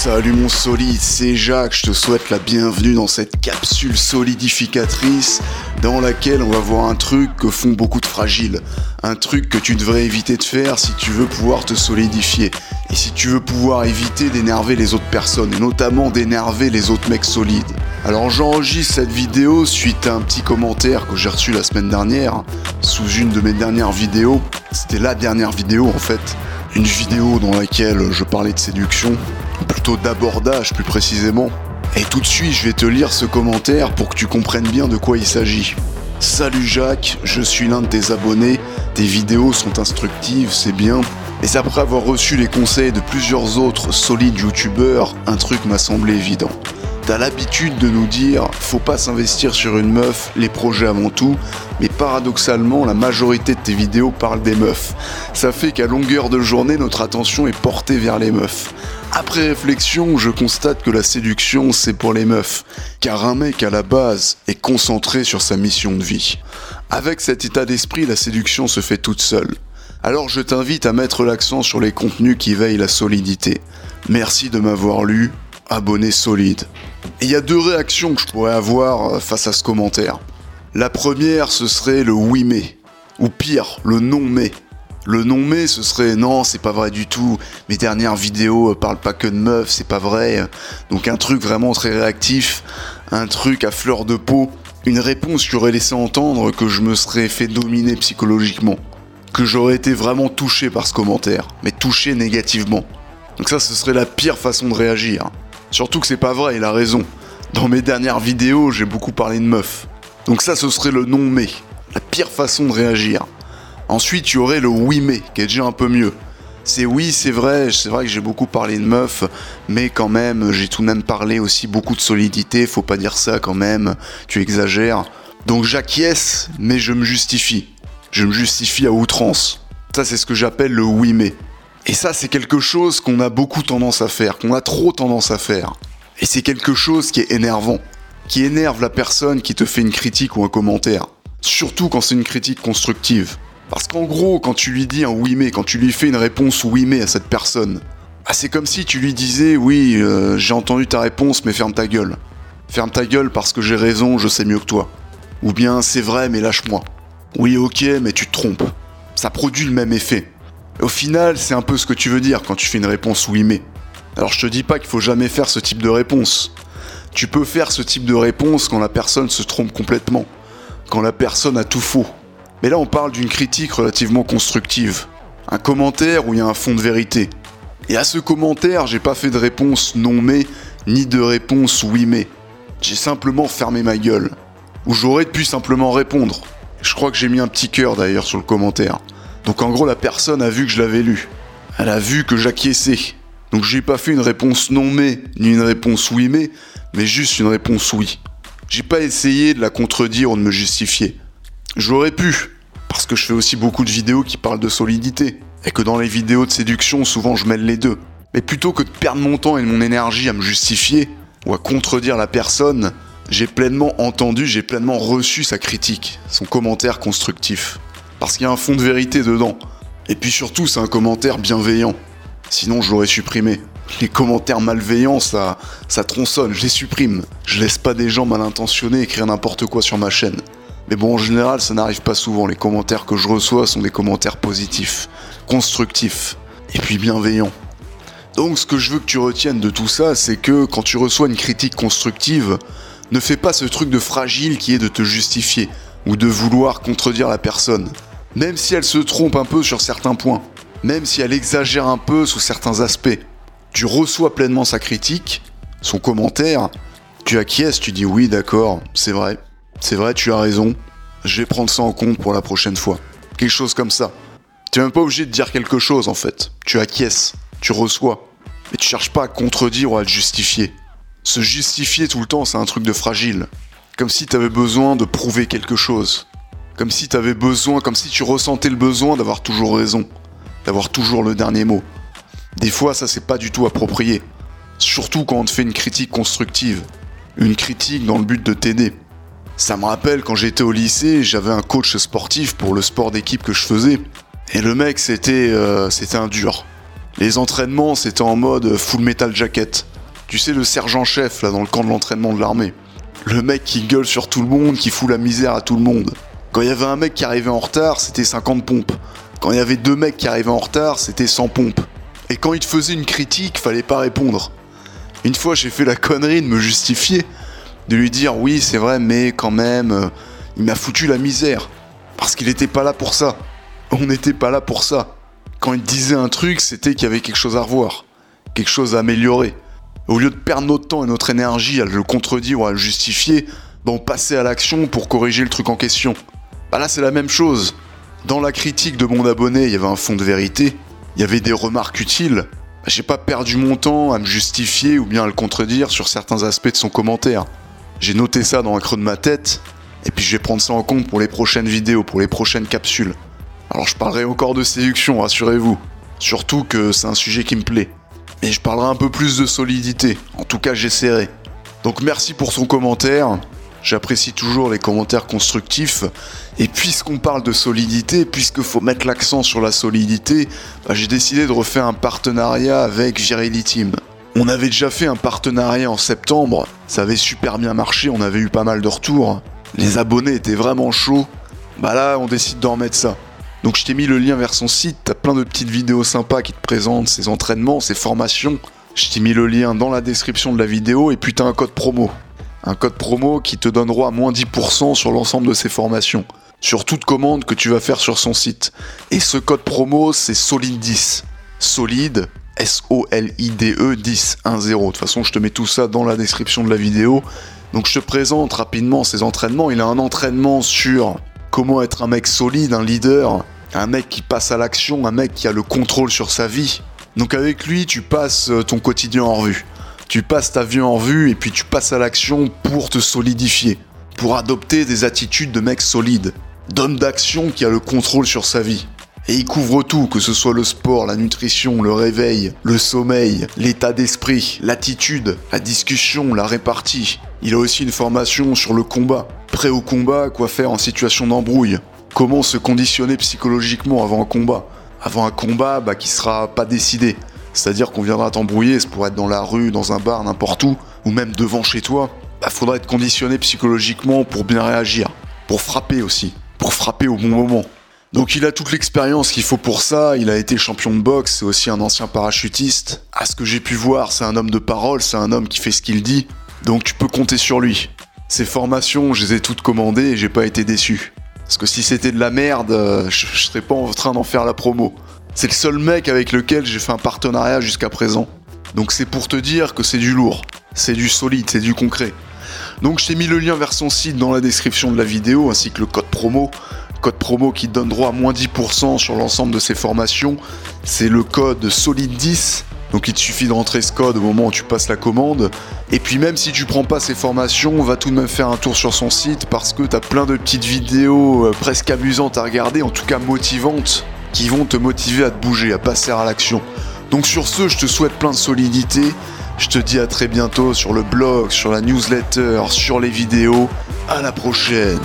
Salut mon solide, c'est Jacques, je te souhaite la bienvenue dans cette capsule solidificatrice dans laquelle on va voir un truc que font beaucoup de fragiles, un truc que tu devrais éviter de faire si tu veux pouvoir te solidifier et si tu veux pouvoir éviter d'énerver les autres personnes et notamment d'énerver les autres mecs solides. Alors j'enregistre cette vidéo suite à un petit commentaire que j'ai reçu la semaine dernière sous une de mes dernières vidéos. C'était la dernière vidéo en fait, une vidéo dans laquelle je parlais de séduction plutôt d'abordage plus précisément. Et tout de suite, je vais te lire ce commentaire pour que tu comprennes bien de quoi il s'agit. Salut Jacques, je suis l'un de tes abonnés, tes vidéos sont instructives, c'est bien. Mais après avoir reçu les conseils de plusieurs autres solides youtubeurs, un truc m'a semblé évident. T'as l'habitude de nous dire, faut pas s'investir sur une meuf, les projets avant tout, mais paradoxalement, la majorité de tes vidéos parlent des meufs. Ça fait qu'à longueur de journée, notre attention est portée vers les meufs. Après réflexion, je constate que la séduction, c'est pour les meufs, car un mec à la base est concentré sur sa mission de vie. Avec cet état d'esprit, la séduction se fait toute seule. Alors je t'invite à mettre l'accent sur les contenus qui veillent la solidité. Merci de m'avoir lu, abonné solide. Il y a deux réactions que je pourrais avoir euh, face à ce commentaire. La première, ce serait le oui mais, ou pire, le non mais. Le non mais, ce serait non, c'est pas vrai du tout. Mes dernières vidéos euh, parlent pas que de meufs, c'est pas vrai. Donc un truc vraiment très réactif, un truc à fleur de peau, une réponse qui aurait laissé entendre que je me serais fait dominer psychologiquement, que j'aurais été vraiment touché par ce commentaire, mais touché négativement. Donc ça, ce serait la pire façon de réagir. Surtout que c'est pas vrai, il a raison. Dans mes dernières vidéos, j'ai beaucoup parlé de meufs. Donc ça, ce serait le non mais, la pire façon de réagir. Ensuite, tu aurais le oui mais, qui est déjà un peu mieux. C'est oui, c'est vrai, c'est vrai que j'ai beaucoup parlé de meufs, mais quand même, j'ai tout de même parlé aussi beaucoup de solidité, faut pas dire ça quand même, tu exagères. Donc j'acquiesce, mais je me justifie. Je me justifie à outrance. Ça, c'est ce que j'appelle le oui mais. Et ça, c'est quelque chose qu'on a beaucoup tendance à faire, qu'on a trop tendance à faire. Et c'est quelque chose qui est énervant, qui énerve la personne qui te fait une critique ou un commentaire. Surtout quand c'est une critique constructive. Parce qu'en gros, quand tu lui dis un oui mais, quand tu lui fais une réponse oui mais à cette personne, ah, c'est comme si tu lui disais oui, euh, j'ai entendu ta réponse mais ferme ta gueule. Ferme ta gueule parce que j'ai raison, je sais mieux que toi. Ou bien c'est vrai mais lâche-moi. Oui ok mais tu te trompes. Ça produit le même effet. Au final, c'est un peu ce que tu veux dire quand tu fais une réponse oui mais. Alors je te dis pas qu'il faut jamais faire ce type de réponse. Tu peux faire ce type de réponse quand la personne se trompe complètement, quand la personne a tout faux. Mais là on parle d'une critique relativement constructive, un commentaire où il y a un fond de vérité. Et à ce commentaire, j'ai pas fait de réponse non mais, ni de réponse oui mais. J'ai simplement fermé ma gueule. Ou j'aurais pu simplement répondre. Je crois que j'ai mis un petit cœur d'ailleurs sur le commentaire. Donc en gros, la personne a vu que je l'avais lu. Elle a vu que j'acquiesçais. Donc j'ai pas fait une réponse non mais, ni une réponse oui mais, mais juste une réponse oui. J'ai pas essayé de la contredire ou de me justifier. J'aurais pu, parce que je fais aussi beaucoup de vidéos qui parlent de solidité, et que dans les vidéos de séduction, souvent je mêle les deux. Mais plutôt que de perdre mon temps et mon énergie à me justifier, ou à contredire la personne, j'ai pleinement entendu, j'ai pleinement reçu sa critique, son commentaire constructif parce qu'il y a un fond de vérité dedans. Et puis surtout, c'est un commentaire bienveillant. Sinon, je l'aurais supprimé. Les commentaires malveillants, ça, ça tronçonne, je les supprime. Je laisse pas des gens mal intentionnés écrire n'importe quoi sur ma chaîne. Mais bon, en général, ça n'arrive pas souvent. Les commentaires que je reçois sont des commentaires positifs, constructifs, et puis bienveillants. Donc, ce que je veux que tu retiennes de tout ça, c'est que quand tu reçois une critique constructive, ne fais pas ce truc de fragile qui est de te justifier, ou de vouloir contredire la personne même si elle se trompe un peu sur certains points, même si elle exagère un peu sous certains aspects. Tu reçois pleinement sa critique, son commentaire, tu acquiesces, tu dis oui d'accord, c'est vrai, c'est vrai, tu as raison, je vais prendre ça en compte pour la prochaine fois. Quelque chose comme ça. Tu n'es même pas obligé de dire quelque chose en fait, tu acquiesces, tu reçois, mais tu cherches pas à contredire ou à le justifier. Se justifier tout le temps, c'est un truc de fragile. Comme si tu avais besoin de prouver quelque chose. Comme si tu avais besoin, comme si tu ressentais le besoin d'avoir toujours raison, d'avoir toujours le dernier mot. Des fois, ça c'est pas du tout approprié. Surtout quand on te fait une critique constructive. Une critique dans le but de t'aider. Ça me rappelle quand j'étais au lycée, j'avais un coach sportif pour le sport d'équipe que je faisais. Et le mec, c'était euh, c'était un dur. Les entraînements, c'était en mode full metal jacket. Tu sais, le sergent-chef, là, dans le camp de l'entraînement de l'armée. Le mec qui gueule sur tout le monde, qui fout la misère à tout le monde. Quand il y avait un mec qui arrivait en retard, c'était 50 pompes. Quand il y avait deux mecs qui arrivaient en retard, c'était 100 pompes. Et quand il te faisait une critique, fallait pas répondre. Une fois, j'ai fait la connerie de me justifier, de lui dire oui, c'est vrai, mais quand même, euh, il m'a foutu la misère. Parce qu'il n'était pas là pour ça. On n'était pas là pour ça. Quand il disait un truc, c'était qu'il y avait quelque chose à revoir, quelque chose à améliorer. Au lieu de perdre notre temps et notre énergie à le contredire ou à le justifier, on passait à l'action pour corriger le truc en question. Bah là, c'est la même chose. Dans la critique de mon abonné, il y avait un fond de vérité, il y avait des remarques utiles. J'ai pas perdu mon temps à me justifier ou bien à le contredire sur certains aspects de son commentaire. J'ai noté ça dans un creux de ma tête, et puis je vais prendre ça en compte pour les prochaines vidéos, pour les prochaines capsules. Alors je parlerai encore de séduction, rassurez-vous. Surtout que c'est un sujet qui me plaît. Mais je parlerai un peu plus de solidité. En tout cas, j'essaierai. Donc merci pour son commentaire. J'apprécie toujours les commentaires constructifs. Et puisqu'on parle de solidité, puisqu'il faut mettre l'accent sur la solidité, bah, j'ai décidé de refaire un partenariat avec Virility On avait déjà fait un partenariat en septembre, ça avait super bien marché, on avait eu pas mal de retours. Les abonnés étaient vraiment chauds. Bah là, on décide d'en remettre ça. Donc je t'ai mis le lien vers son site, t'as plein de petites vidéos sympas qui te présentent ses entraînements, ses formations. Je t'ai mis le lien dans la description de la vidéo et puis t'as un code promo. Un code promo qui te donnera moins 10% sur l'ensemble de ses formations. Sur toute commande que tu vas faire sur son site. Et ce code promo, c'est SOLID10. Solide, S-O-L-I-D-E 10, 1-0. De toute façon, je te mets tout ça dans la description de la vidéo. Donc je te présente rapidement ses entraînements. Il a un entraînement sur comment être un mec solide, un leader, un mec qui passe à l'action, un mec qui a le contrôle sur sa vie. Donc avec lui, tu passes euh, ton quotidien en revue. Tu passes ta vie en revue et puis tu passes à l'action pour te solidifier, pour adopter des attitudes de mec solide, d'homme d'action qui a le contrôle sur sa vie. Et il couvre tout, que ce soit le sport, la nutrition, le réveil, le sommeil, l'état d'esprit, l'attitude, la discussion, la répartie. Il a aussi une formation sur le combat, prêt au combat, quoi faire en situation d'embrouille, comment se conditionner psychologiquement avant un combat, avant un combat bah, qui sera pas décidé. C'est-à-dire qu'on viendra t'embrouiller, ça pourrait être dans la rue, dans un bar, n'importe où, ou même devant chez toi. Bah, faudra être conditionné psychologiquement pour bien réagir, pour frapper aussi, pour frapper au bon moment. Donc il a toute l'expérience qu'il faut pour ça, il a été champion de boxe, c'est aussi un ancien parachutiste. À ce que j'ai pu voir, c'est un homme de parole, c'est un homme qui fait ce qu'il dit, donc tu peux compter sur lui. Ces formations, je les ai toutes commandées et j'ai pas été déçu. Parce que si c'était de la merde, euh, je, serais pas en train d'en faire la promo. C'est le seul mec avec lequel j'ai fait un partenariat jusqu'à présent. Donc c'est pour te dire que c'est du lourd, c'est du solide, c'est du concret. Donc je t'ai mis le lien vers son site dans la description de la vidéo ainsi que le code promo. Code promo qui donne droit à moins 10% sur l'ensemble de ses formations. C'est le code solide10 donc il te suffit de rentrer ce code au moment où tu passes la commande. Et puis même si tu prends pas ces formations, on va tout de même faire un tour sur son site parce que tu as plein de petites vidéos euh, presque amusantes à regarder, en tout cas motivantes, qui vont te motiver à te bouger, à passer à l'action. Donc sur ce, je te souhaite plein de solidité. Je te dis à très bientôt sur le blog, sur la newsletter, sur les vidéos. À la prochaine